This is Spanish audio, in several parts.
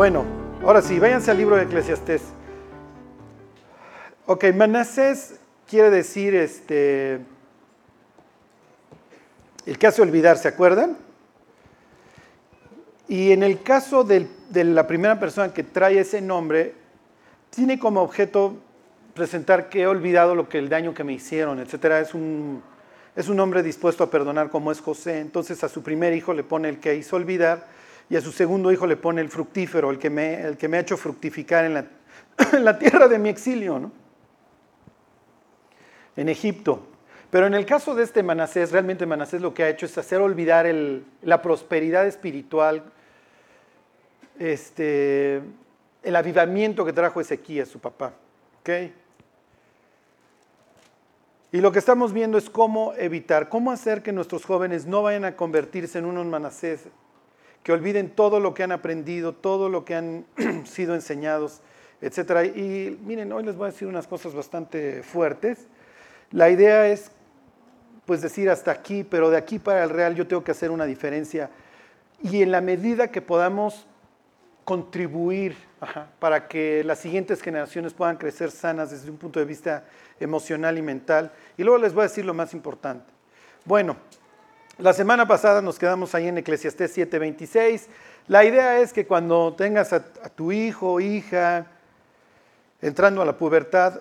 Bueno, ahora sí, váyanse al libro de Eclesiastés. Ok, Manasés quiere decir este, el que hace olvidar, ¿se acuerdan? Y en el caso de la primera persona que trae ese nombre, tiene como objeto presentar que he olvidado lo que el daño que me hicieron, etcétera. Es un, es un hombre dispuesto a perdonar como es José. Entonces a su primer hijo le pone el que hizo olvidar y a su segundo hijo le pone el fructífero, el que me, el que me ha hecho fructificar en la, tierra de mi exilio, ¿no? en Egipto. Pero en el caso de este Manasés, realmente Manasés lo que ha hecho es hacer olvidar la prosperidad espiritual, este, el avivamiento que trajo Ezequías, su papá. Y lo que estamos viendo es cómo evitar, cómo hacer que nuestros jóvenes no vayan a convertirse en unos Manasés, que olviden todo lo que han aprendido, todo lo que han sido enseñados, etc. Y miren, hoy les voy a decir unas cosas bastante fuertes. La idea es pues decir hasta aquí, pero de aquí para el real yo tengo que hacer una diferencia. Y en la medida que podamos contribuir para que las siguientes generaciones puedan crecer sanas desde un punto de vista emocional y mental. Y luego les voy a decir lo más importante. Bueno, la semana pasada nos quedamos ahí en Eclesiastés 7:26. La idea es que cuando tengas a, tu hijo o hija entrando a la pubertad,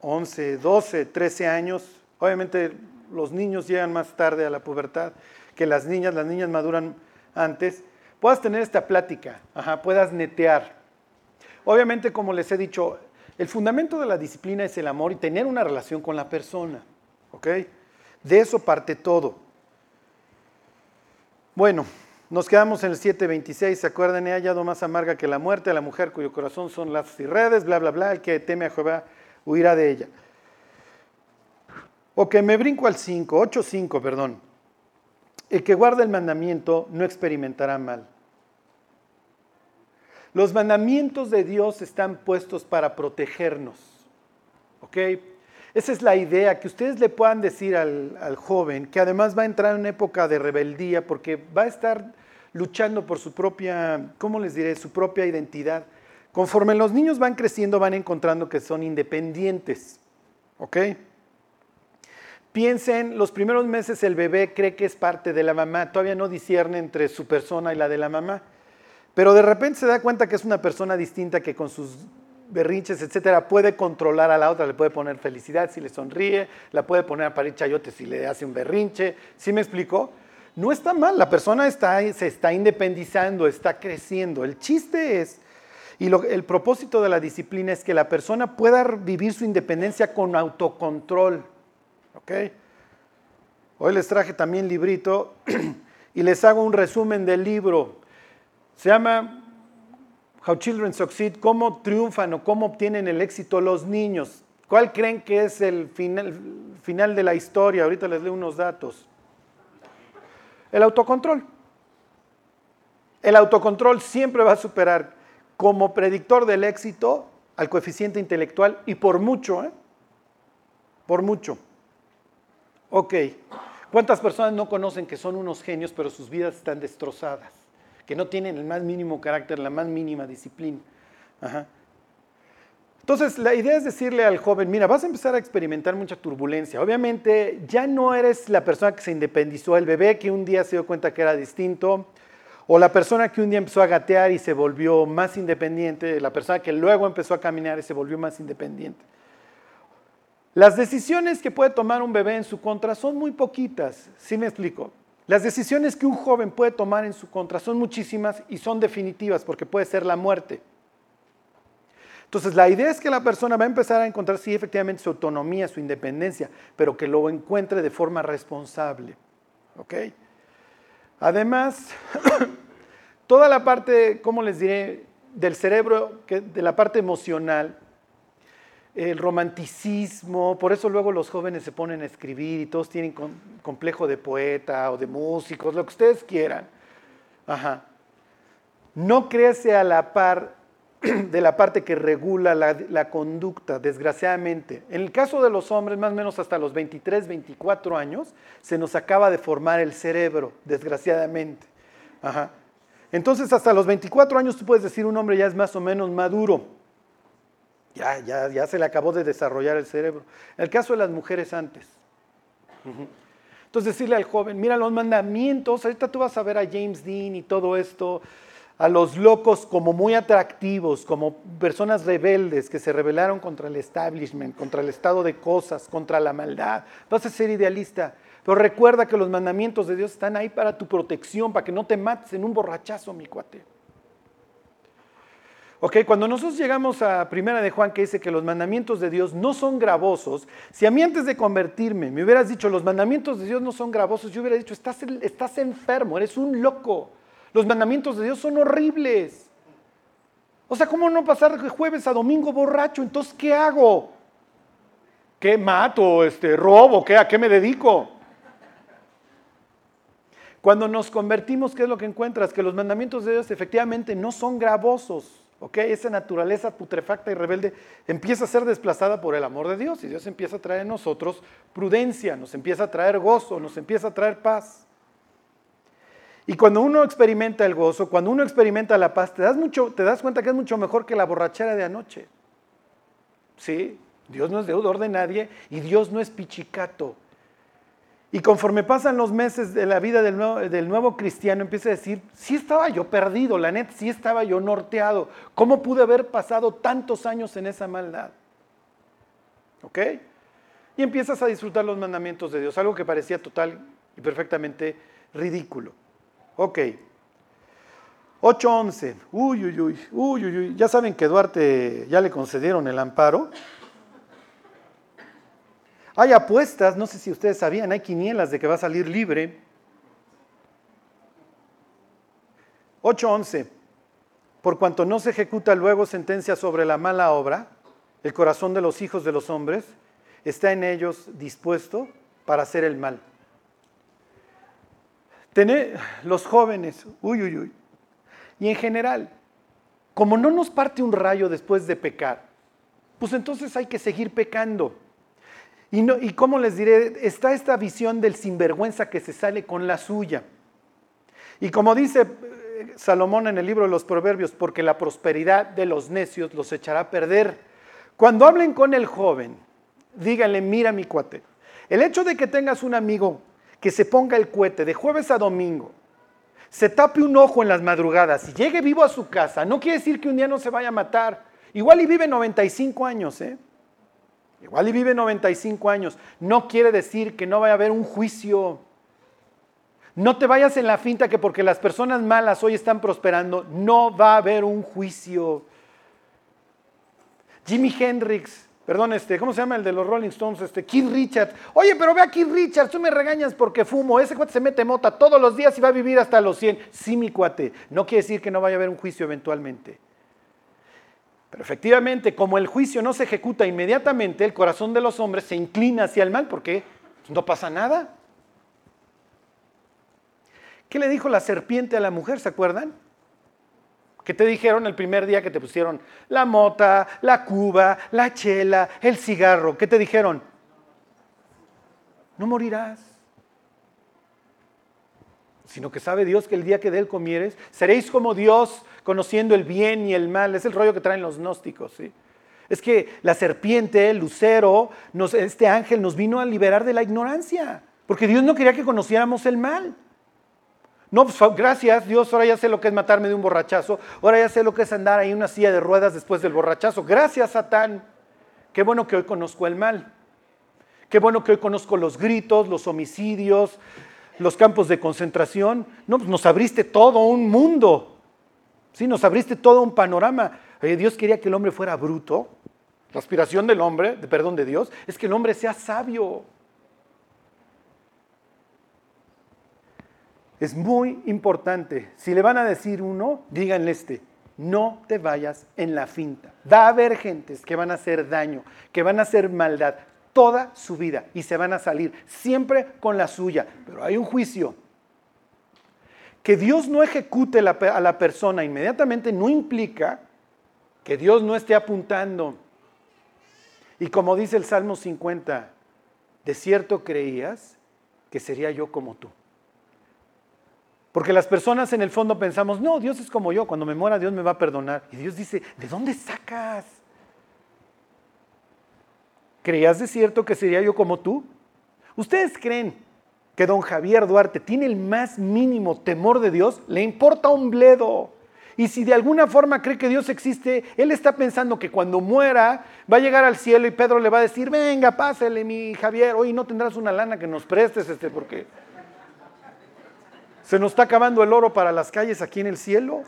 11, 12, 13 años, obviamente los niños llegan más tarde a la pubertad que las niñas, las niñas maduran antes, puedas tener esta plática, puedas netear. Obviamente, como les he dicho, el fundamento de la disciplina es el amor y tener una relación con la persona, ¿ok? De eso parte todo. Bueno, nos quedamos en el 7.26, ¿se acuerdan? He hallado más amarga que la muerte a la mujer cuyo corazón son lazos y redes, bla, bla, bla, el que teme a Jehová huirá de ella. Ok, me brinco al 5, 8, 5, perdón. El que guarda el mandamiento no experimentará mal. Los mandamientos de Dios están puestos para protegernos. ¿Ok? Esa es la idea, que ustedes le puedan decir al, joven, que además va a entrar en una época de rebeldía, porque va a estar luchando por su propia, ¿cómo les diré?, su propia identidad. Conforme los niños van creciendo, van encontrando que son independientes. ¿Ok? Piensen, los primeros meses el bebé cree que es parte de la mamá, todavía no discierne entre su persona y la de la mamá, pero de repente se da cuenta que es una persona distinta que con sus berrinches, etcétera, puede controlar a la otra, le puede poner felicidad si le sonríe, la puede poner a parir chayote si le hace un berrinche. ¿Sí me explicó? No está mal, la persona está, se está independizando, está creciendo. El chiste es y el propósito de la disciplina es que la persona pueda vivir su independencia con autocontrol. ¿Ok? Hoy les traje también librito y les hago un resumen del libro. Se llama How Children Succeed, cómo triunfan o cómo obtienen el éxito los niños. ¿Cuál creen que es el final, final de la historia? Ahorita les leo unos datos. El autocontrol. El autocontrol siempre va a superar como predictor del éxito al coeficiente intelectual y por mucho, ¿eh? Por mucho. Ok. ¿Cuántas personas no conocen que son unos genios pero sus vidas están destrozadas? Que no tienen el más mínimo carácter, la más mínima disciplina. Entonces, la idea es decirle al joven, mira, vas a empezar a experimentar mucha turbulencia. Obviamente, ya no eres la persona que se independizó, el bebé que un día se dio cuenta que era distinto, o la persona que un día empezó a gatear y se volvió más independiente, la persona que luego empezó a caminar y se volvió más independiente. Las decisiones que puede tomar un bebé en su contra son muy poquitas, ¿sí me explico? Las decisiones que un joven puede tomar en su contra son muchísimas y son definitivas porque puede ser la muerte. Entonces, la idea es que la persona va a empezar a encontrar, sí, efectivamente, su autonomía, su independencia, pero que lo encuentre de forma responsable. Además, toda la parte, ¿cómo les diré?, del cerebro, de la parte emocional, el romanticismo, por eso luego los jóvenes se ponen a escribir y todos tienen complejo de poeta o de músicos, lo que ustedes quieran. Ajá. No crece a la par de la parte que regula la, conducta, desgraciadamente. En el caso de los hombres, más o menos hasta los 23, 24 años, se nos acaba de formar el cerebro, desgraciadamente. Entonces hasta los 24 años tú puedes decir un hombre ya es más o menos maduro. Ya, ya, ya se le acabó de desarrollar el cerebro. En el caso de las mujeres antes. Entonces decirle al joven, mira los mandamientos, ahorita tú vas a ver a James Dean y todo esto, a los locos como muy atractivos, como personas rebeldes que se rebelaron contra el establishment, contra el estado de cosas, contra la maldad. Vas a ser idealista, pero recuerda que los mandamientos de Dios están ahí para tu protección, para que no te mates en un borrachazo, mi cuate. Ok, cuando nosotros llegamos a Primera de Juan que dice que los mandamientos de Dios no son gravosos, si a mí antes de convertirme me hubieras dicho los mandamientos de Dios no son gravosos, yo hubiera dicho estás, estás enfermo, eres un loco. Los mandamientos de Dios son horribles. O sea, ¿cómo no pasar jueves a domingo borracho? Entonces, ¿qué hago? ¿Qué mato? Este, ¿Robo? ¿Qué, ¿A qué me dedico? Cuando nos convertimos, ¿qué es lo que encuentras? Que los mandamientos de Dios efectivamente no son gravosos. ¿Ok? Esa naturaleza putrefacta y rebelde empieza a ser desplazada por el amor de Dios y Dios empieza a traer en nosotros prudencia, nos empieza a traer gozo, nos empieza a traer paz. Y cuando uno experimenta el gozo, cuando uno experimenta la paz, te das, mucho, te das cuenta que es mucho mejor que la borrachera de anoche. Sí, Dios no es deudor de nadie y Dios no es pichicato. Y conforme pasan los meses de la vida del nuevo, cristiano, empieza a decir, sí estaba yo perdido, la net, sí estaba yo norteado. ¿Cómo pude haber pasado tantos años en esa maldad? ¿Ok? Y empiezas a disfrutar los mandamientos de Dios, algo que parecía total y perfectamente ridículo. Ok. 8.11. Uy, uy, uy, uy, uy, uy. Ya saben que Duarte ya le concedieron el amparo. Hay apuestas, no sé si ustedes sabían, hay quinielas de que va a salir libre. 8.11. Por cuanto no se ejecuta luego sentencia sobre la mala obra, el corazón de los hijos de los hombres está en ellos dispuesto para hacer el mal. Tener los jóvenes, uy, uy, uy. Y en general, como no nos parte un rayo después de pecar, pues entonces hay que seguir pecando. Y, no, y como les diré, está esta visión del sinvergüenza que se sale con la suya. Y como dice eh, Salomón en el libro de los Proverbios, porque la prosperidad de los necios los echará a perder. Cuando hablen con el joven, díganle, mira mi cuate, el hecho de que tengas un amigo que se ponga el cohete de jueves a domingo, se tape un ojo en las madrugadas y llegue vivo a su casa, no quiere decir que un día no se vaya a matar. Igual y vive 95 años, ¿eh? Igual y vive 95 años. No quiere decir que no vaya a haber un juicio. No te vayas en la finta que porque las personas malas hoy están prosperando, no va a haber un juicio. Jimi Hendrix Perdón, este, ¿cómo se llama el de los Rolling Stones? Este, Keith Richards. Oye, pero ve a Keith Richards, tú me regañas porque fumo. Ese cuate se mete mota todos los días y va a vivir hasta los 100. Sí, mi cuate. No quiere decir que no vaya a haber un juicio eventualmente. Pero efectivamente, como el juicio no se ejecuta inmediatamente, el corazón de los hombres se inclina hacia el mal porque no pasa nada. ¿Qué le dijo la serpiente a la mujer? ¿Se acuerdan? ¿Qué te dijeron el primer día que te pusieron la mota, la cuba, la chela, el cigarro? ¿Qué te dijeron? No morirás. Sino que sabe Dios que el día que de él comieres, seréis como Dios, conociendo el bien y el mal. Es el rollo que traen los gnósticos. ¿sí? Es que la serpiente, el lucero, este ángel nos vino a liberar de la ignorancia. Porque Dios no quería que conociéramos el mal. No, pues gracias Dios, ahora ya sé lo que es matarme de un borrachazo, ahora ya sé lo que es andar ahí en una silla de ruedas después del borrachazo. Gracias Satán. Qué bueno que hoy conozco el mal. Qué bueno que hoy conozco los gritos, los homicidios, los campos de concentración. No, pues nos abriste todo un mundo. Sí, nos abriste todo un panorama. Dios quería que el hombre fuera bruto. La aspiración del hombre, de perdón de Dios, es que el hombre sea sabio. Es muy importante. Si le van a decir uno, díganle este. No te vayas en la finta. Va a haber gentes que van a hacer daño, que van a hacer maldad toda su vida y se van a salir siempre con la suya. Pero hay un juicio. Que Dios no ejecute a la persona inmediatamente no implica que Dios no esté apuntando. Y como dice el Salmo 50, de cierto creías que sería yo como tú. Porque las personas en el fondo pensamos, no, Dios es como yo, cuando me muera Dios me va a perdonar. Y Dios dice, ¿de dónde sacas? ¿Creías de cierto que sería yo como tú? ¿Ustedes creen que don Javier Duarte tiene el más mínimo temor de Dios? Le importa un bledo. Y si de alguna forma cree que Dios existe, él está pensando que cuando muera va a llegar al cielo y Pedro le va a decir, venga, pásale mi Javier, hoy no tendrás una lana que nos prestes, este, porque se nos está acabando el oro para las calles aquí en el cielo.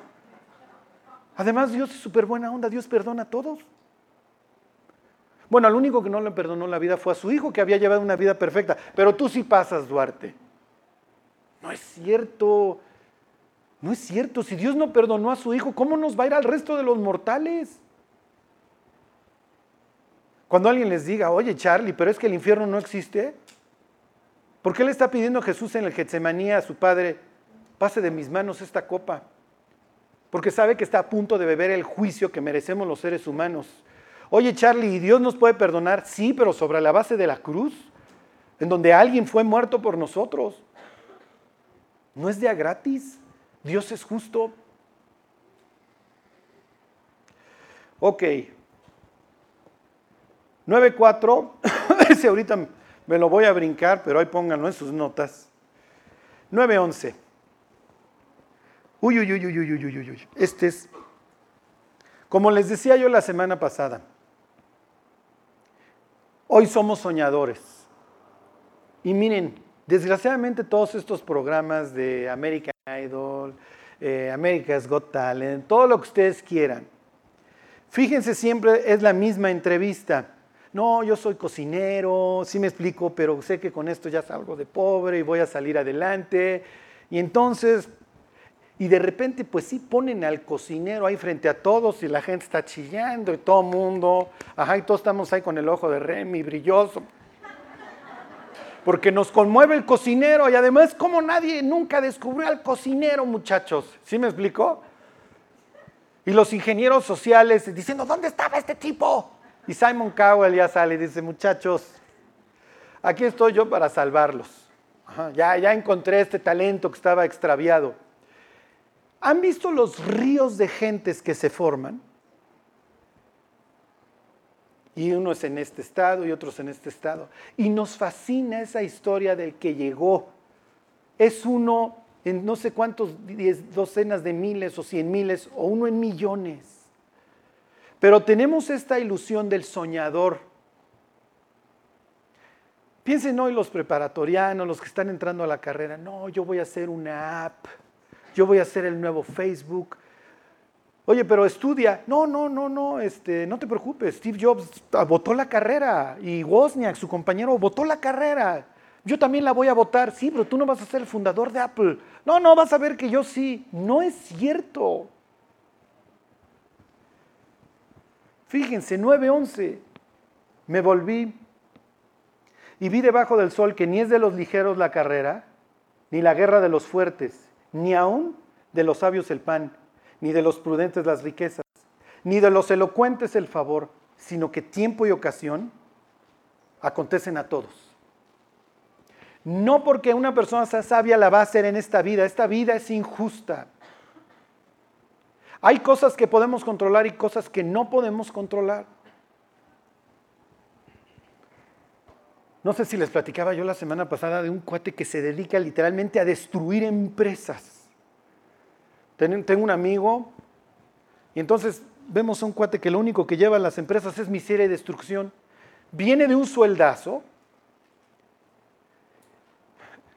Además, Dios es súper buena onda, Dios perdona a todos. Bueno, al único que no le perdonó la vida fue a su hijo, que había llevado una vida perfecta. Pero tú sí pasas, Duarte. No es cierto. No es cierto. Si Dios no perdonó a su hijo, ¿cómo nos va a ir al resto de los mortales? Cuando alguien les diga, oye Charlie, pero es que el infierno no existe, ¿por qué le está pidiendo Jesús en el Getsemaní a su padre, pase de mis manos esta copa? Porque sabe que está a punto de beber el juicio que merecemos los seres humanos. Oye Charlie, ¿y Dios nos puede perdonar? Sí, pero sobre la base de la cruz, en donde alguien fue muerto por nosotros. No es de a gratis. Dios es justo. Ok. 9.4, ese ahorita me lo voy a brincar, pero ahí pónganlo en sus notas. 9.11. Uy, uy, uy, uy, uy, uy, uy, uy. Este es, como les decía yo la semana pasada, hoy somos soñadores. Y miren, desgraciadamente todos estos programas de American Idol, eh, America's Got Talent, todo lo que ustedes quieran, fíjense siempre es la misma entrevista no, yo soy cocinero, sí me explico, pero sé que con esto ya salgo de pobre y voy a salir adelante. Y entonces, y de repente, pues sí ponen al cocinero ahí frente a todos y la gente está chillando y todo mundo, ajá, y todos estamos ahí con el ojo de Remy brilloso. Porque nos conmueve el cocinero y además como nadie nunca descubrió al cocinero, muchachos. ¿Sí me explico? Y los ingenieros sociales diciendo, ¿dónde estaba este tipo? Y Simon Cowell ya sale y dice, muchachos, aquí estoy yo para salvarlos. ya, ya encontré este talento que estaba extraviado. ¿Han visto los ríos de gentes que se forman? Y uno es en este estado y otros en este estado. Y nos fascina esa historia del que llegó. Es uno en no sé cuántos docenas de miles o cien miles o uno en millones. Pero tenemos esta ilusión del soñador. Piensen hoy los preparatorianos, los que están entrando a la carrera, no, yo voy a hacer una app, yo voy a hacer el nuevo Facebook. Oye, pero estudia. No, no, no, no, este, no te preocupes. Steve Jobs votó la carrera y Wozniak, su compañero, votó la carrera. Yo también la voy a votar. Sí, pero tú no vas a ser el fundador de Apple. No, no, vas a ver que yo sí. No es cierto. Fíjense, 9:11. Me volví y vi debajo del sol que ni es de los ligeros la carrera, ni la guerra de los fuertes, ni aún de los sabios el pan, ni de los prudentes las riquezas, ni de los elocuentes el favor, sino que tiempo y ocasión acontecen a todos. No porque una persona sea sabia la va a hacer en esta vida, esta vida es injusta. Hay cosas que podemos controlar y cosas que no podemos controlar. No sé si les platicaba yo la semana pasada de un cuate que se dedica literalmente a destruir empresas. Tengo un amigo y entonces vemos a un cuate que lo único que lleva a las empresas es miseria y destrucción. Viene de un sueldazo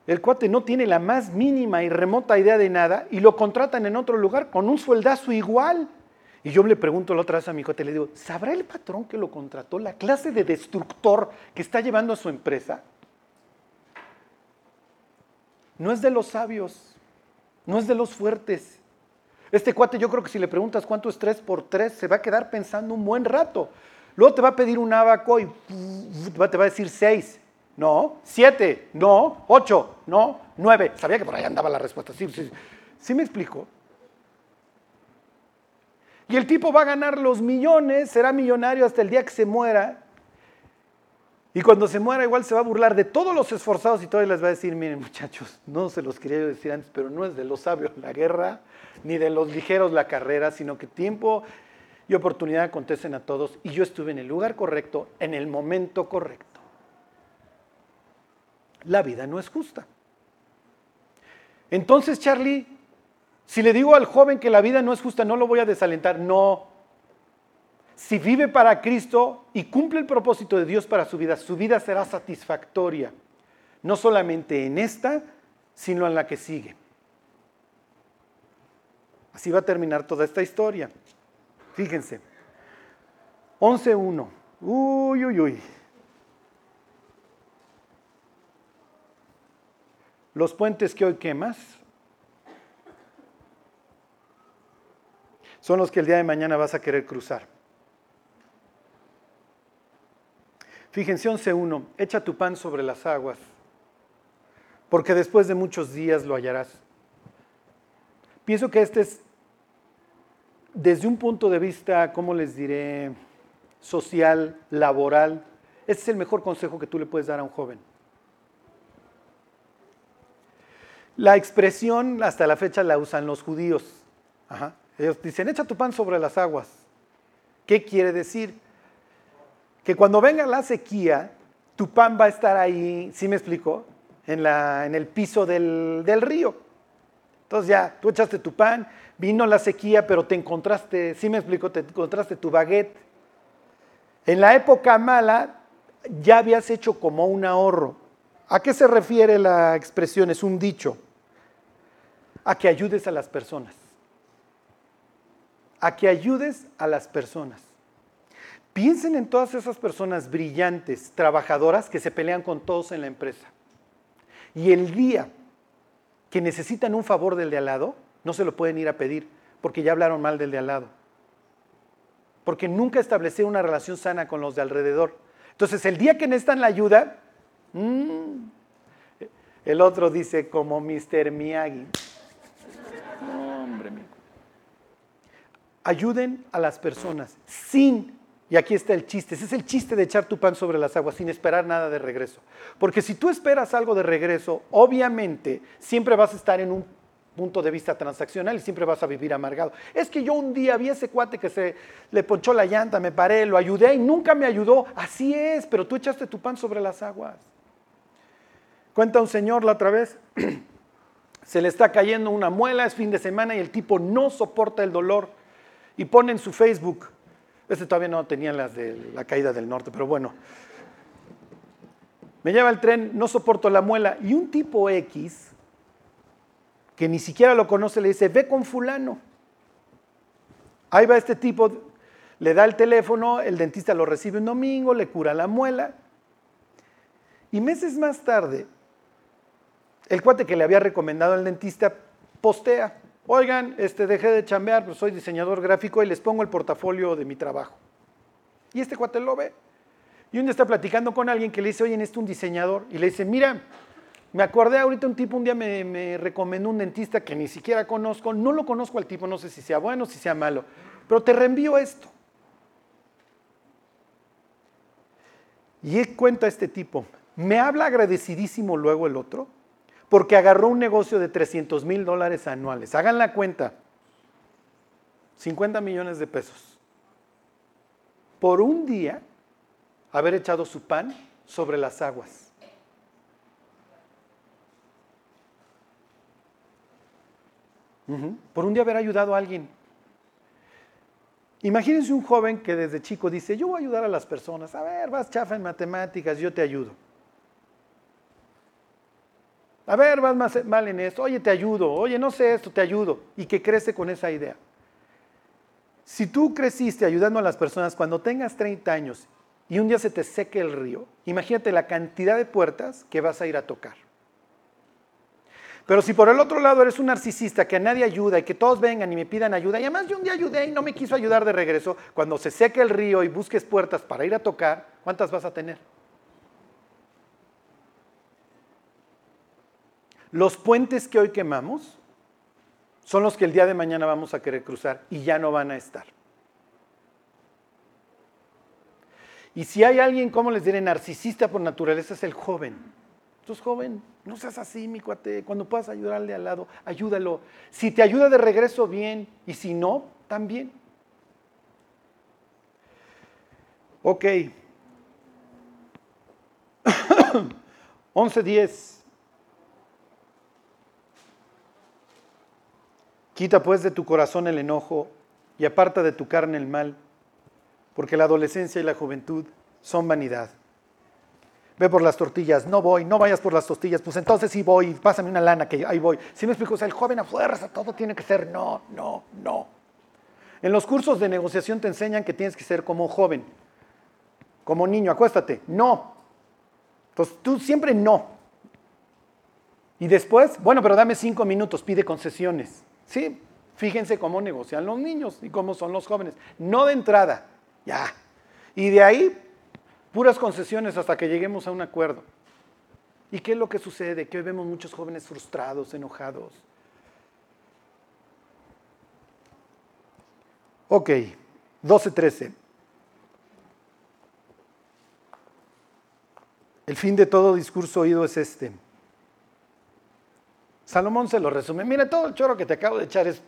el cuate no tiene la más mínima y remota idea de nada y lo contratan en otro lugar con un sueldazo igual. Y yo le pregunto la otra vez a mi cuate, le digo, ¿sabrá el patrón que lo contrató la clase de destructor que está llevando a su empresa? No es de los sabios, no es de los fuertes. Este cuate yo creo que si le preguntas cuánto es 3 por 3, se va a quedar pensando un buen rato. Luego te va a pedir un abaco y te va a decir 6. No. Siete. No. Ocho. No. Nueve. Sabía que por ahí andaba la respuesta. Sí, sí, sí me explico. Y el tipo va a ganar los millones, será millonario hasta el día que se muera. Y cuando se muera igual se va a burlar de todos los esforzados y todavía les va a decir, miren muchachos, no se los quería decir antes, pero no es de los sabios la guerra, ni de los ligeros la carrera, sino que tiempo y oportunidad acontecen a todos y yo estuve en el lugar correcto, en el momento correcto. La vida no es justa. Entonces, Charlie, si le digo al joven que la vida no es justa, no lo voy a desalentar, no, si vive para Cristo y cumple el propósito de Dios para su vida, su vida será satisfactoria, no solamente en esta, sino en la que sigue. Así va a terminar toda esta historia. Fíjense. 11.1. Uy, uy, uy. Los puentes que hoy quemas son los que el día de mañana vas a querer cruzar. Fíjense 11.1, echa tu pan sobre las aguas, porque después de muchos días lo hallarás. Pienso que este es, desde un punto de vista, ¿cómo les diré? Social, laboral, este es el mejor consejo que tú le puedes dar a un joven. La expresión hasta la fecha la usan los judíos. Ellos dicen, echa tu pan sobre las aguas. ¿Qué quiere decir? que cuando venga la sequía, tu pan va a estar ahí, ¿sí me explico? En, la, en el piso del, del río. Entonces ya, tú echaste tu pan, vino la sequía, pero te encontraste, ¿sí me explico? Te encontraste tu baguette. En la época mala ya habías hecho como un ahorro. ¿A qué se refiere la expresión? Es un dicho. A que ayudes a las personas. A que ayudes a las personas. Piensen en todas esas personas brillantes, trabajadoras, que se pelean con todos en la empresa. Y el día que necesitan un favor del de al lado, no se lo pueden ir a pedir, porque ya hablaron mal del de al lado. Porque nunca establecieron una relación sana con los de alrededor. Entonces, el día que necesitan la ayuda, mm, el otro dice como Mr. Miyagi. hombre, Ayuden a las personas sin y aquí está el chiste. Ese es el chiste de echar tu pan sobre las aguas sin esperar nada de regreso. Porque si tú esperas algo de regreso, obviamente siempre vas a estar en un punto de vista transaccional y siempre vas a vivir amargado. Es que yo un día vi a ese cuate que se le ponchó la llanta, me paré, lo ayudé y nunca me ayudó. Así es, pero tú echaste tu pan sobre las aguas. Cuenta un señor la otra vez, se le está cayendo una muela, es fin de semana y el tipo no soporta el dolor y pone en su Facebook, este todavía no tenía las de la caída del norte, pero bueno. Me lleva el tren, no soporto la muela. Y un tipo X, que ni siquiera lo conoce, le dice, ve con fulano. Ahí va este tipo, le da el teléfono, el dentista lo recibe un domingo, le cura la muela. Y meses más tarde, el cuate que le había recomendado al dentista postea, oigan, este, dejé de chambear, pues soy diseñador gráfico y les pongo el portafolio de mi trabajo. Y este cuate lo ve. Y un día está platicando con alguien que le dice, oye, este un diseñador. Y le dice, mira, me acordé ahorita un tipo, un día me, me, recomendó un dentista que ni siquiera conozco. No lo conozco al tipo, no sé si sea bueno o si sea malo. Pero te reenvío esto. Y cuenta este tipo, me habla agradecidísimo luego el otro porque agarró un negocio de 300 mil dólares anuales. Hagan la cuenta. 50 millones de pesos. Por un día haber echado su pan sobre las aguas. Por un día haber ayudado a alguien. Imagínense un joven que desde chico dice, yo voy a ayudar a las personas. A ver, vas chafa en matemáticas, yo te ayudo. A ver, vas mal en esto. Oye, te ayudo. Oye, no sé esto, te ayudo. Y que crece con esa idea. Si tú creciste ayudando a las personas cuando tengas 30 años y un día se te seque el río, imagínate la cantidad de puertas que vas a ir a tocar. Pero si por el otro lado eres un narcisista que a nadie ayuda y que todos vengan y me pidan ayuda, y además yo un día ayudé y no me quiso ayudar de regreso, cuando se seque el río y busques puertas para ir a tocar, ¿cuántas vas a tener? Los puentes que hoy quemamos son los que el día de mañana vamos a querer cruzar y ya no van a estar. Y si hay alguien, como les diré, narcisista por naturaleza, es el joven. Entonces, joven, no seas así, mi cuate. Cuando puedas ayudarle al lado, ayúdalo. Si te ayuda de regreso, bien. Y si no, también. Ok. 11.10. Quita pues de tu corazón el enojo y aparta de tu carne el mal, porque la adolescencia y la juventud son vanidad. Ve por las tortillas, no voy, no vayas por las tortillas, pues entonces sí voy, pásame una lana que ahí voy. Si me explico, o sea, el joven a fuerza, todo tiene que ser no, no, no. En los cursos de negociación te enseñan que tienes que ser como joven, como niño, acuéstate, no. Entonces tú siempre no. Y después, bueno, pero dame cinco minutos, pide concesiones. Sí, fíjense cómo negocian los niños y cómo son los jóvenes. No de entrada, ya. Y de ahí, puras concesiones hasta que lleguemos a un acuerdo. ¿Y qué es lo que sucede? Que hoy vemos muchos jóvenes frustrados, enojados. Ok, 12-13. El fin de todo discurso oído es este. Salomón se lo resume. Mira, todo el choro que te acabo de echar es,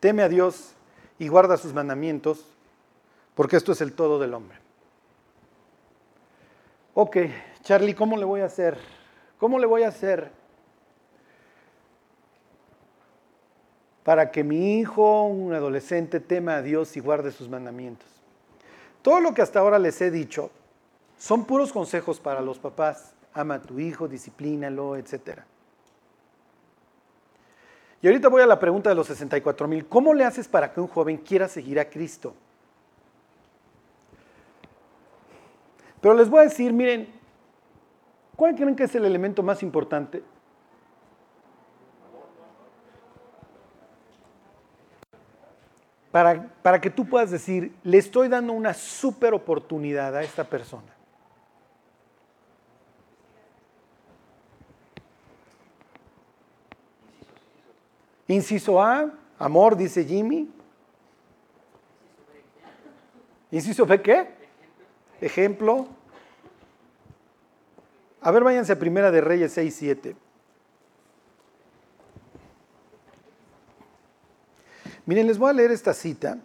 teme a Dios y guarda sus mandamientos, porque esto es el todo del hombre. Ok, Charlie, ¿cómo le voy a hacer? ¿Cómo le voy a hacer para que mi hijo, un adolescente, tema a Dios y guarde sus mandamientos? Todo lo que hasta ahora les he dicho son puros consejos para los papás. Ama a tu hijo, disciplínalo, etcétera. Y ahorita voy a la pregunta de los 64 mil. ¿Cómo le haces para que un joven quiera seguir a Cristo? Pero les voy a decir, miren, ¿cuál creen que es el elemento más importante? Para, para, que tú puedas decir, le estoy dando una super oportunidad a esta persona. Inciso A, amor, dice Jimmy. Inciso B, ¿qué? Ejemplo. A ver, váyanse a Primera de Reyes 6, 7. Miren, les voy a leer esta cita.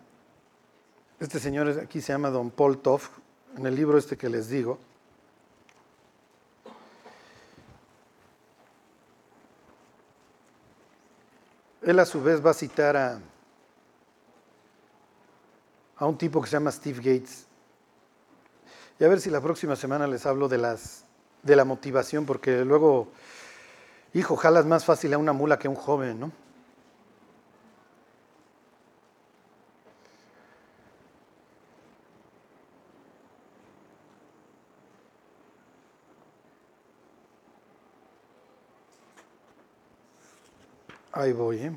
Este señor aquí se llama Don Paul Toff, en el libro este que les digo. Él a su vez va a citar a, a un tipo que se llama Steve Gates. Y a ver si la próxima semana les hablo de, las, de la motivación, porque luego, hijo, jalas más fácil a una mula que a un joven, ¿no? Ahí voy. ¿eh?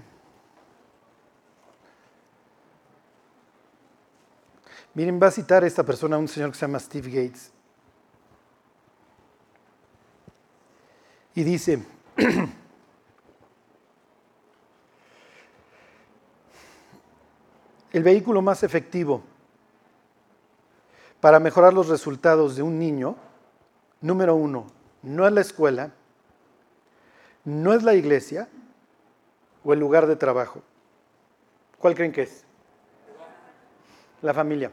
Miren, va a citar a esta persona, un señor que se llama Steve Gates. Y dice, el vehículo más efectivo para mejorar los resultados de un niño, número uno, no es la escuela, no es la iglesia, o el lugar de trabajo? ¿Cuál creen que es? La familia.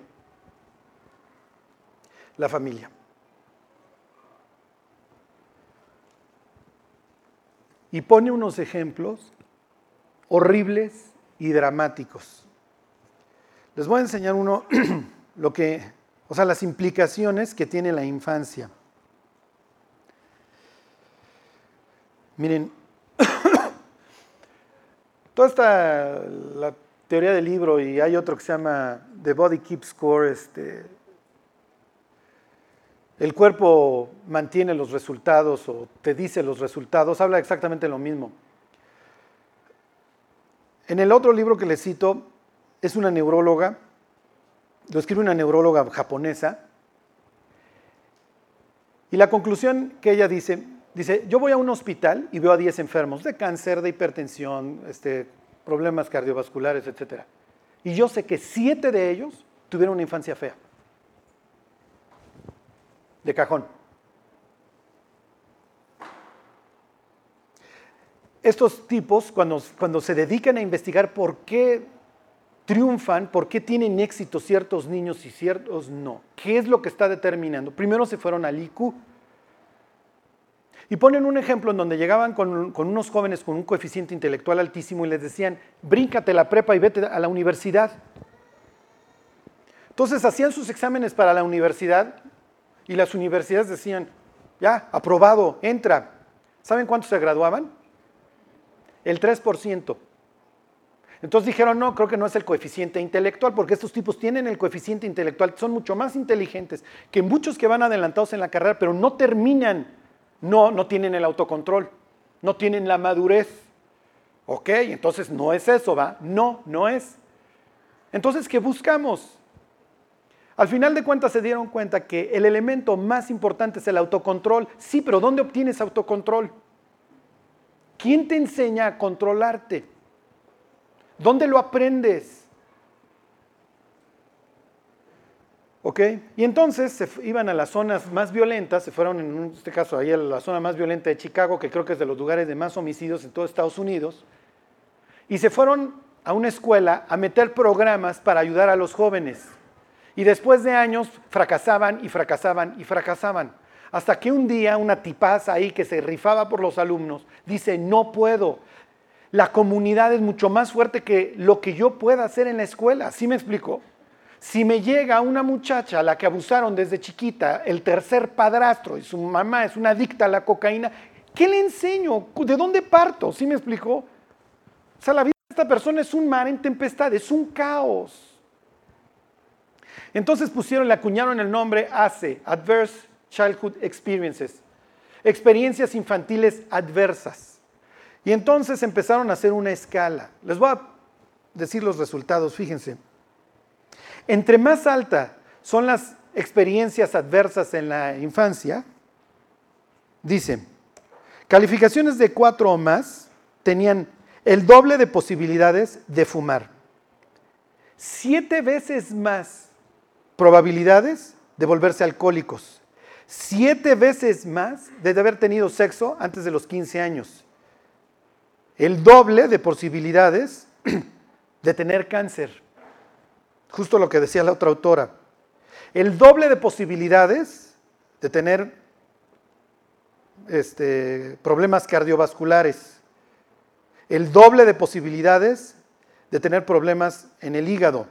La familia. Y pone unos ejemplos horribles y dramáticos. Les voy a enseñar uno, lo que, o sea, las implicaciones que tiene la infancia. Miren, Toda esta, la teoría del libro, y hay otro que se llama The Body Keeps Score, este, el cuerpo mantiene los resultados o te dice los resultados, habla exactamente lo mismo. En el otro libro que le cito, es una neuróloga, lo escribe una neuróloga japonesa, y la conclusión que ella dice, Dice, yo voy a un hospital y veo a 10 enfermos de cáncer, de hipertensión, este, problemas cardiovasculares, etc. Y yo sé que 7 de ellos tuvieron una infancia fea. de cajón. Estos tipos, cuando, cuando se dedican a investigar por qué triunfan, por qué tienen éxito ciertos niños y ciertos no, qué es lo que está determinando, primero se fueron al IQ, y ponen un ejemplo en donde llegaban con, unos jóvenes con un coeficiente intelectual altísimo y les decían, bríncate la prepa y vete a la universidad. Entonces hacían sus exámenes para la universidad y las universidades decían, ya, aprobado, entra. ¿Saben cuántos se graduaban? El 3%. Entonces dijeron, no, creo que no es el coeficiente intelectual, porque estos tipos tienen el coeficiente intelectual, son mucho más inteligentes que muchos que van adelantados en la carrera, pero no terminan no, no tienen el autocontrol, no tienen la madurez. Ok, entonces no es eso, ¿va? No, no es. Entonces, ¿qué buscamos? Al final de cuentas se dieron cuenta que el elemento más importante es el autocontrol. Sí, pero ¿dónde obtienes autocontrol? ¿Quién te enseña a controlarte? ¿Dónde lo aprendes? ¿Ok? Y entonces se iban a las zonas más violentas, se fueron en este caso ahí a la zona más violenta de Chicago, que creo que es de los lugares de más homicidios en todo Estados Unidos, y se fueron a una escuela a meter programas para ayudar a los jóvenes. Y después de años fracasaban y fracasaban y fracasaban. Hasta que un día una tipaza ahí que se rifaba por los alumnos dice, no puedo. La comunidad es mucho más fuerte que lo que yo pueda hacer en la escuela. ¿Sí me explico? Si me llega una muchacha a la que abusaron desde chiquita, el tercer padrastro y su mamá es una adicta a la cocaína, ¿qué le enseño? ¿De dónde parto? ¿Sí me explicó? O sea, la vida de esta persona es un mar en tempestad, es un caos. Entonces pusieron, le acuñaron el nombre ACE, Adverse Childhood Experiences, experiencias infantiles adversas. Y entonces empezaron a hacer una escala. Les voy a decir los resultados, fíjense. Entre más alta son las experiencias adversas en la infancia, dice, calificaciones de cuatro o más tenían el doble de posibilidades de fumar, siete veces más probabilidades de volverse alcohólicos, siete veces más de haber tenido sexo antes de los 15 años, el doble de posibilidades de tener cáncer, Justo lo que decía la otra autora. El doble de posibilidades de tener este, problemas cardiovasculares. El doble de posibilidades de tener problemas en el hígado.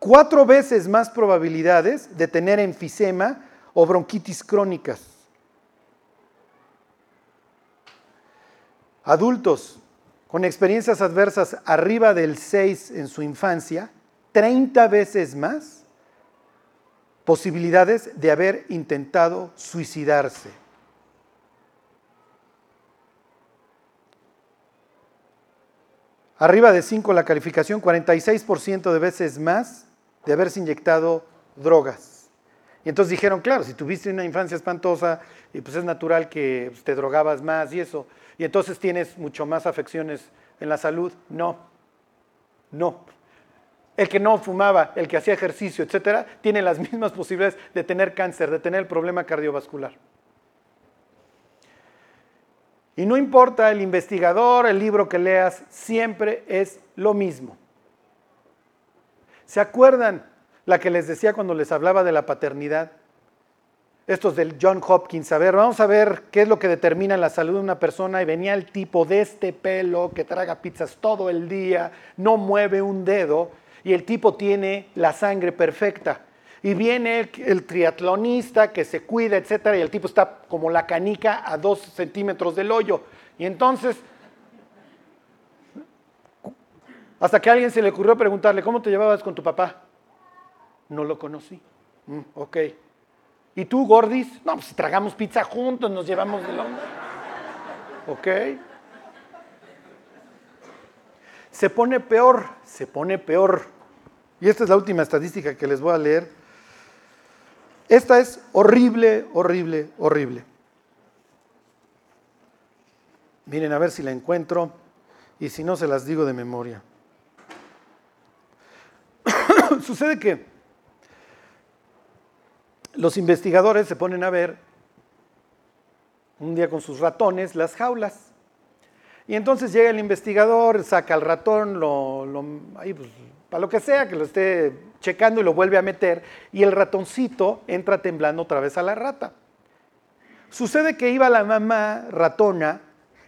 Cuatro veces más probabilidades de tener enfisema o bronquitis crónicas. Adultos con experiencias adversas arriba del 6 en su infancia 30 veces más posibilidades de haber intentado suicidarse. Arriba de 5 la calificación, 46% de veces más de haberse inyectado drogas. Y entonces dijeron, claro, si tuviste una infancia espantosa, y pues es natural que pues, te drogabas más y eso, y entonces tienes mucho más afecciones en la salud. No, no el que no fumaba, el que hacía ejercicio, etcétera, tiene las mismas posibilidades de tener cáncer, de tener el problema cardiovascular. Y no importa el investigador, el libro que leas, siempre es lo mismo. ¿Se acuerdan la que les decía cuando les hablaba de la paternidad? Estos del John Hopkins. A ver, vamos a ver qué es lo que determina la salud de una persona. Y venía el tipo de este pelo que traga pizzas todo el día, no mueve un dedo y el tipo tiene la sangre perfecta. Y viene el, triatlonista que se cuida, etcétera, y el tipo está como la canica a dos centímetros del hoyo. Y entonces, hasta que a alguien se le ocurrió preguntarle, ¿cómo te llevabas con tu papá? No lo conocí. Mm, ok. ¿Y tú, Gordis? No, pues tragamos pizza juntos, nos llevamos de hombre. Ok. Se pone peor, se pone peor. Y esta es la última estadística que les voy a leer. Esta es horrible, horrible, horrible. Miren a ver si la encuentro y si no se las digo de memoria. Sucede que los investigadores se ponen a ver un día con sus ratones las jaulas. Y entonces llega el investigador, saca al ratón, lo, pues, para lo que sea, que lo esté checando y lo vuelve a meter, y el ratoncito entra temblando otra vez a la rata. Sucede que iba la mamá ratona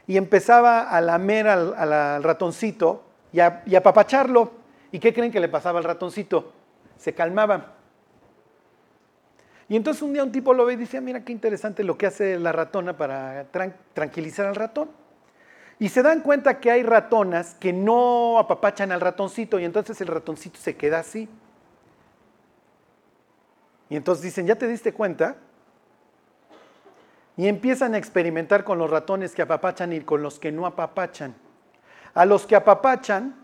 y empezaba a lamer al, ratoncito y a, papacharlo. ¿Y qué creen que le pasaba al ratoncito? Se calmaba. Y entonces un día un tipo lo ve y dice, ah, mira qué interesante lo que hace la ratona para tranquilizar al ratón. Y se dan cuenta que hay ratonas que no apapachan al ratoncito y entonces el ratoncito se queda así. Y entonces dicen, ¿ya te diste cuenta? Y empiezan a experimentar con los ratones que apapachan y con los que no apapachan. A los que apapachan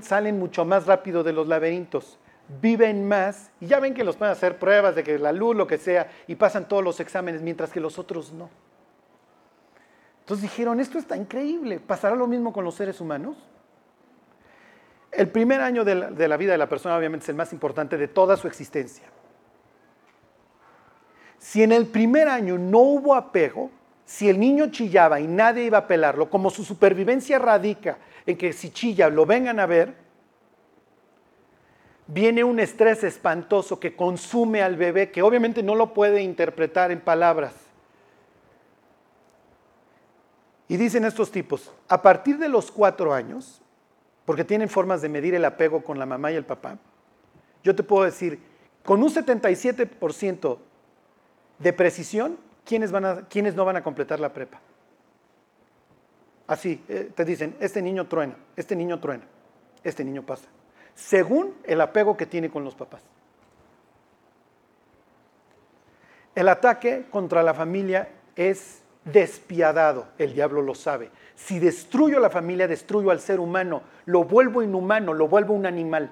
salen mucho más rápido de los laberintos viven más y ya ven que los pueden hacer pruebas de que la luz, lo que sea, y pasan todos los exámenes, mientras que los otros no. Entonces dijeron, esto está increíble, ¿pasará lo mismo con los seres humanos? El primer año de la, de la vida de la persona obviamente es el más importante de toda su existencia. Si en el primer año no hubo apego, si el niño chillaba y nadie iba a pelarlo, como su supervivencia radica en que si chilla lo vengan a ver, viene un estrés espantoso que consume al bebé, que obviamente no lo puede interpretar en palabras. Y dicen estos tipos, a partir de los cuatro años, porque tienen formas de medir el apego con la mamá y el papá, yo te puedo decir, con un 77% de precisión, ¿quiénes, van a, ¿quiénes no van a completar la prepa? Así, eh, te dicen, este niño truena, este niño truena, este niño pasa según el apego que tiene con los papás. El ataque contra la familia es despiadado, el diablo lo sabe. Si destruyo la familia, destruyo al ser humano, lo vuelvo inhumano, lo vuelvo un animal.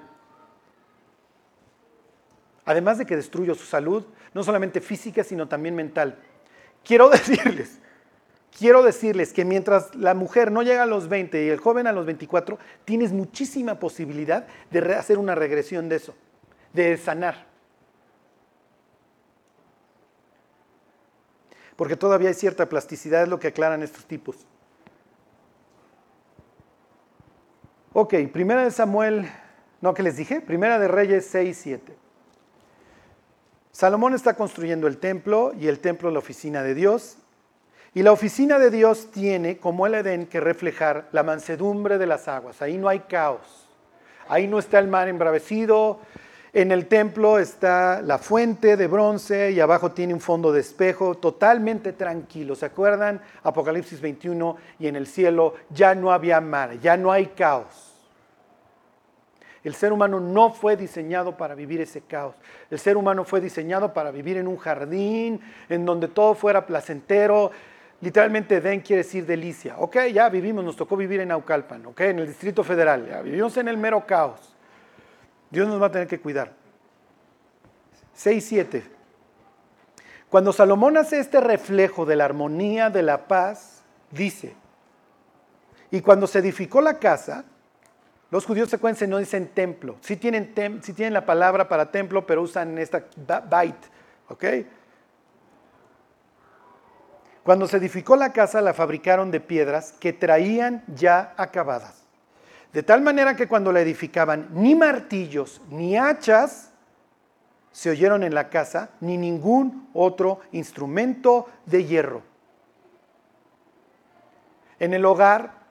Además de que destruyo su salud, no solamente física, sino también mental. Quiero decirles, quiero decirles que mientras la mujer no llega a los 20 y el joven a los 24, tienes muchísima posibilidad de hacer una regresión de eso, de sanar. Porque todavía hay cierta plasticidad, es lo que aclaran estos tipos. Ok, primera de Samuel, no, ¿qué les dije? Primera de Reyes 6, 7. Salomón está construyendo el templo y el templo la oficina de Dios. Y la oficina de Dios tiene, como el Edén, que reflejar la mansedumbre de las aguas. Ahí no hay caos. Ahí no está el mar embravecido. En el templo está la fuente de bronce y abajo tiene un fondo de espejo totalmente tranquilo. ¿Se acuerdan? Apocalipsis 21 y en el cielo ya no había mar, ya no hay caos. El ser humano no fue diseñado para vivir ese caos. El ser humano fue diseñado para vivir en un jardín, en donde todo fuera placentero, Literalmente Den quiere decir delicia. Ok, ya vivimos, nos tocó vivir en Naucalpan, ok, en el Distrito Federal, vivimos en el mero caos. Dios nos va a tener que cuidar. 6, 7. Cuando Salomón hace este reflejo de la armonía, de la paz, dice, y cuando se edificó la casa, los judíos secuencian no dicen templo. Sí tienen, sí tienen la palabra para templo, pero usan esta bait, ¿ok? Cuando se edificó la casa la fabricaron de piedras que traían ya acabadas. De tal manera que cuando la edificaban ni martillos ni hachas se oyeron en la casa, ni ningún otro instrumento de hierro. En el hogar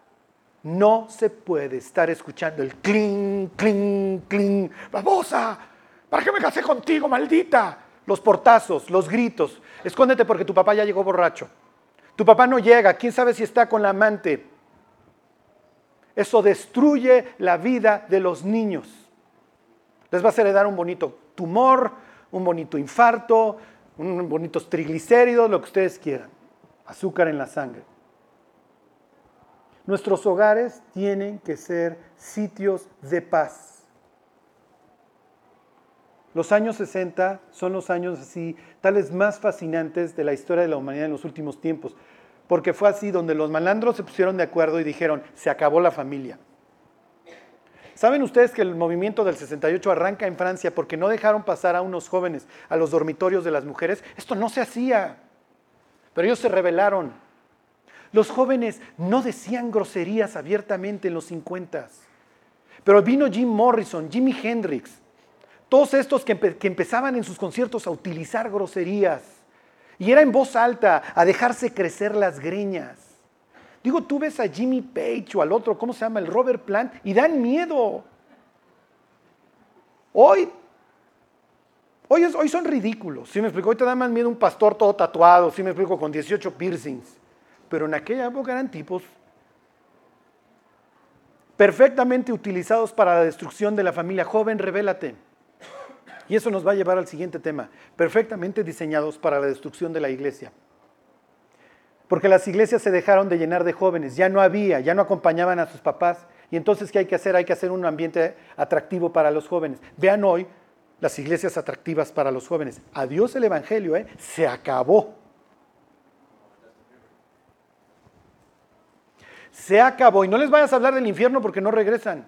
no se puede estar escuchando el clink, clink, clink, babosa, ¿para qué me casé contigo, maldita? Los portazos, los gritos, escóndete porque tu papá ya llegó borracho. Tu papá no llega, quién sabe si está con la amante. Eso destruye la vida de los niños. Les vas a heredar un bonito tumor, un bonito infarto, un bonitos triglicéridos, lo que ustedes quieran. Azúcar en la sangre. Nuestros hogares tienen que ser sitios de paz. Los años 60 son los años así, tales más fascinantes de la historia de la humanidad en los últimos tiempos, porque fue así donde los malandros se pusieron de acuerdo y dijeron, se acabó la familia. ¿Saben ustedes que el movimiento del 68 arranca en Francia porque no dejaron pasar a unos jóvenes a los dormitorios de las mujeres? Esto no se hacía, pero ellos se rebelaron. Los jóvenes no decían groserías abiertamente en los 50. Pero vino Jim Morrison, Jimi Hendrix, todos estos que, que empezaban en sus conciertos a utilizar groserías. Y era en voz alta, a dejarse crecer las greñas. Digo, tú ves a Jimmy Page o al otro, ¿cómo se llama? El Robert Plant, y dan miedo. Hoy, hoy, hoy son ridículos. Si me explico, hoy te da más miedo un pastor todo tatuado, si me explico, con 18 piercings. Pero en aquella época eran tipos perfectamente utilizados para la destrucción de la familia. Joven, revélate. Y eso nos va a llevar al siguiente tema. Perfectamente diseñados para la destrucción de la iglesia. Porque las iglesias se dejaron de llenar de jóvenes, ya no había, ya no acompañaban a sus papás. Y entonces, ¿qué hay que hacer? Hay que hacer un ambiente atractivo para los jóvenes. Vean hoy las iglesias atractivas para los jóvenes. Adiós el Evangelio, ¿eh? se acabó. Se acabó. Y no les vayas a hablar del infierno porque no regresan.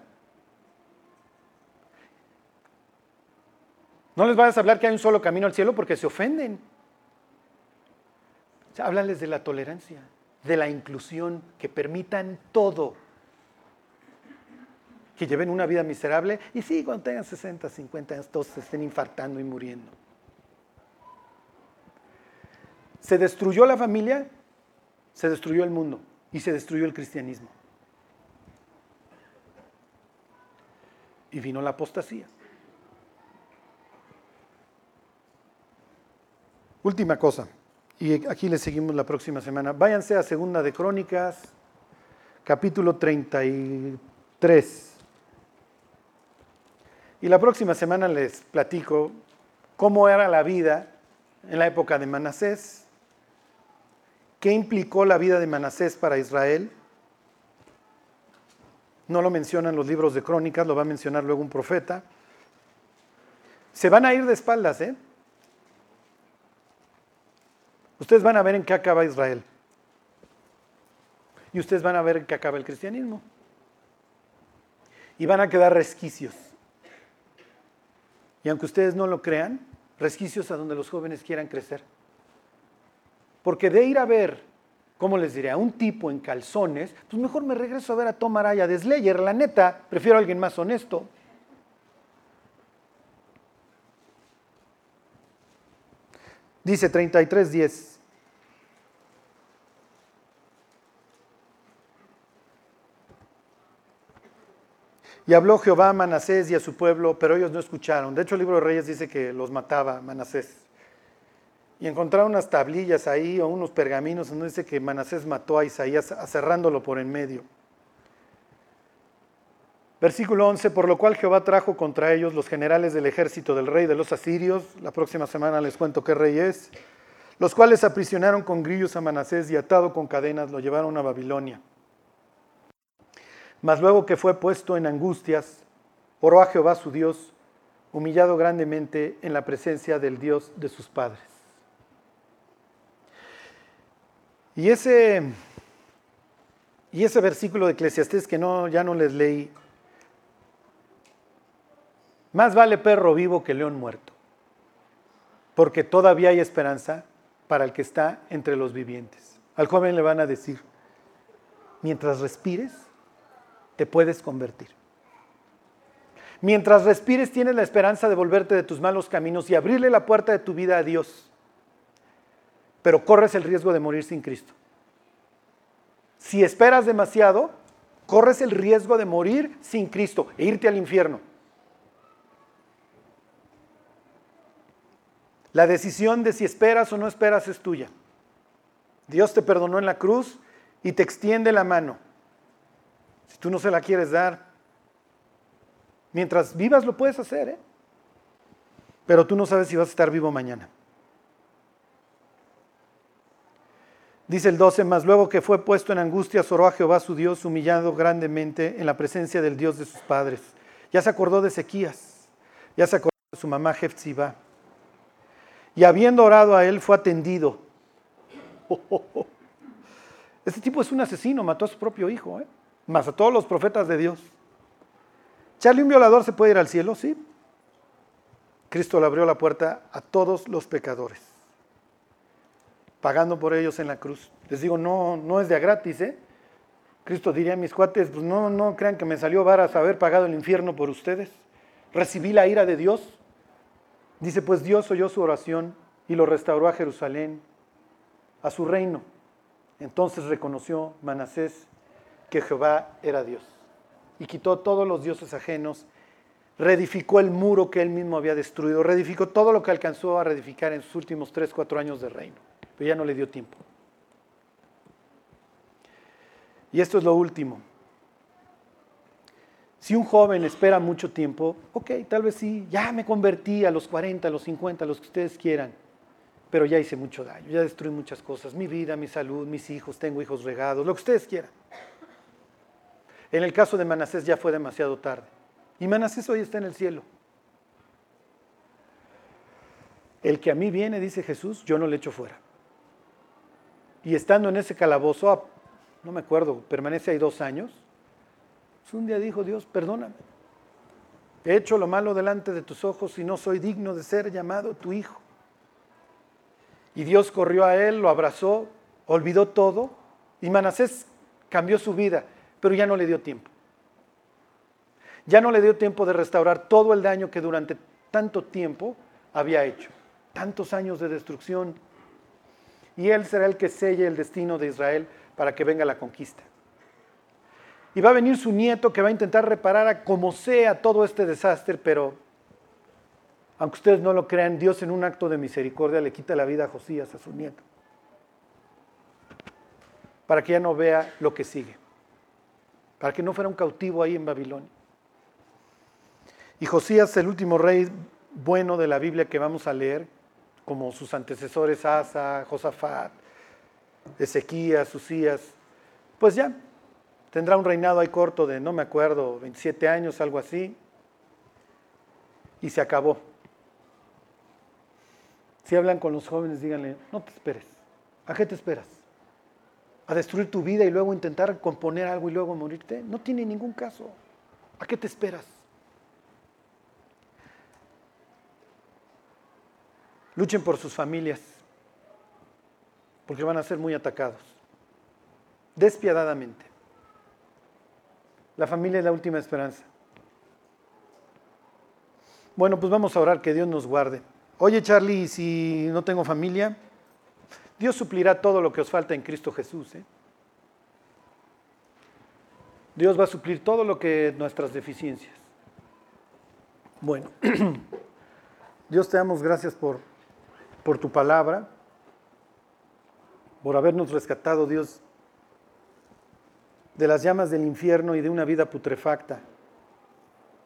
No les vayas a hablar que hay un solo camino al cielo porque se ofenden. háblales de la tolerancia, de la inclusión, que permitan todo. Que lleven una vida miserable y sí, cuando tengan 60, 50 años, todos se estén infartando y muriendo. Se destruyó la familia, se destruyó el mundo y se destruyó el cristianismo. Y vino la apostasía. Última cosa, y aquí le seguimos la próxima semana. Váyanse a Segunda de Crónicas, capítulo 33. Y la próxima semana les platico cómo era la vida en la época de Manasés ¿Qué implicó la vida de Manasés para Israel? No lo mencionan los libros de crónicas, lo va a mencionar luego un profeta. Se van a ir de espaldas, ¿eh? Ustedes van a ver en qué acaba Israel. Y ustedes van a ver en qué acaba el cristianismo. Y van a quedar resquicios. Y aunque ustedes no lo crean, resquicios a donde los jóvenes quieran crecer. Porque de ir a ver, ¿cómo les diré? A un tipo en calzones, pues mejor me regreso a ver a Tom Araya de Slayer, la neta, prefiero a alguien más honesto. Dice 33.10. Y habló Jehová a Manasés y a su pueblo, pero ellos no escucharon. De hecho, el libro de Reyes dice que los mataba Manasés y encontraron unas tablillas ahí o unos pergaminos donde dice que Manasés mató a Isaías cerrándolo por en medio. Versículo 11, por lo cual Jehová trajo contra ellos los generales del ejército del rey de los asirios, la próxima semana les cuento qué rey es, los cuales aprisionaron con grillos a Manasés y atado con cadenas lo llevaron a Babilonia. Mas luego que fue puesto en angustias, oró a Jehová su Dios, humillado grandemente en la presencia del Dios de sus padres. Y ese, y ese versículo de Eclesiastés que no, ya no les leí, más vale perro vivo que león muerto, porque todavía hay esperanza para el que está entre los vivientes. Al joven le van a decir, mientras respires, te puedes convertir. Mientras respires tienes la esperanza de volverte de tus malos caminos y abrirle la puerta de tu vida a Dios pero corres el riesgo de morir sin Cristo. Si esperas demasiado, corres el riesgo de morir sin Cristo e irte al infierno. La decisión de si esperas o no esperas es tuya. Dios te perdonó en la cruz y te extiende la mano. Si tú no se la quieres dar, mientras vivas lo puedes hacer, ¿eh? pero tú no sabes si vas a estar vivo mañana. Dice el 12, más luego que fue puesto en angustia, oró a Jehová su Dios, humillado grandemente en la presencia del Dios de sus padres. Ya se acordó de Ezequías, ya se acordó de su mamá Jefzibá. Y habiendo orado a él, fue atendido. Este tipo es un asesino, mató a su propio hijo, ¿eh? Más a todos los profetas de Dios. Charlie, un violador se puede ir al cielo, sí. Cristo le abrió la puerta a todos los pecadores, pagando por ellos en la cruz. Les digo, no, no es de a gratis, ¿eh? Cristo diría a mis cuates, pues no, no crean que me salió varas haber pagado el infierno por ustedes. Recibí la ira de Dios. Dice, pues Dios oyó su oración y lo restauró a Jerusalén, a su reino. Entonces reconoció Manasés que Jehová era Dios y quitó todos los dioses ajenos, reedificó el muro que él mismo había destruido, reedificó todo lo que alcanzó a reedificar en sus últimos tres, cuatro años de reino, pero ya no le dio tiempo. Y esto es lo último. Si un joven espera mucho tiempo, ok, tal vez sí, ya me convertí a los 40, a los 50, a los que ustedes quieran, pero ya hice mucho daño, ya destruí muchas cosas, mi vida, mi salud, mis hijos, tengo hijos regados, lo que ustedes quieran. En el caso de Manasés ya fue demasiado tarde. Y Manasés hoy está en el cielo. El que a mí viene, dice Jesús, yo no le echo fuera. Y estando en ese calabozo, ah, no me acuerdo, permanece ahí dos años, pues un día dijo Dios, perdóname. He hecho lo malo delante de tus ojos y no soy digno de ser llamado tu hijo. Y Dios corrió a él, lo abrazó, olvidó todo y Manasés cambió su vida pero ya no le dio tiempo. Ya no le dio tiempo de restaurar todo el daño que durante tanto tiempo había hecho. Tantos años de destrucción. Y él será el que selle el destino de Israel para que venga la conquista. Y va a venir su nieto que va a intentar reparar a como sea todo este desastre, pero aunque ustedes no lo crean, Dios en un acto de misericordia le quita la vida a Josías, a su nieto, para que ya no vea lo que sigue para que no fuera un cautivo ahí en Babilonia. Y Josías, el último rey bueno de la Biblia que vamos a leer, como sus antecesores Asa, Josafat, Ezequías, Usías, pues ya tendrá un reinado ahí corto de, no me acuerdo, 27 años, algo así, y se acabó. Si hablan con los jóvenes, díganle, no te esperes. ¿A qué te esperas? A destruir tu vida y luego intentar componer algo y luego morirte? No tiene ningún caso. ¿A qué te esperas? Luchen por sus familias, porque van a ser muy atacados, despiadadamente. La familia es la última esperanza. Bueno, pues vamos a orar que Dios nos guarde. Oye Charlie, si no tengo familia, Dios suplirá todo lo que os falta en Cristo Jesús. ¿eh? Dios va a suplir todo lo que nuestras deficiencias. Bueno, Dios te damos gracias por, por tu palabra, por habernos rescatado, Dios, de las llamas del infierno y de una vida putrefacta.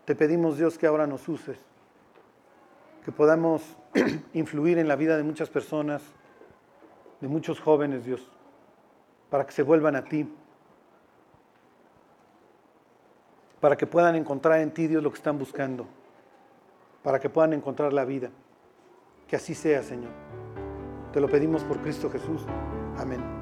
Te pedimos, Dios, que ahora nos uses, que podamos influir en la vida de muchas personas de muchos jóvenes, Dios, para que se vuelvan a ti, para que puedan encontrar en ti, Dios, lo que están buscando, para que puedan encontrar la vida. Que así sea, Señor. Te lo pedimos por Cristo Jesús. Amén.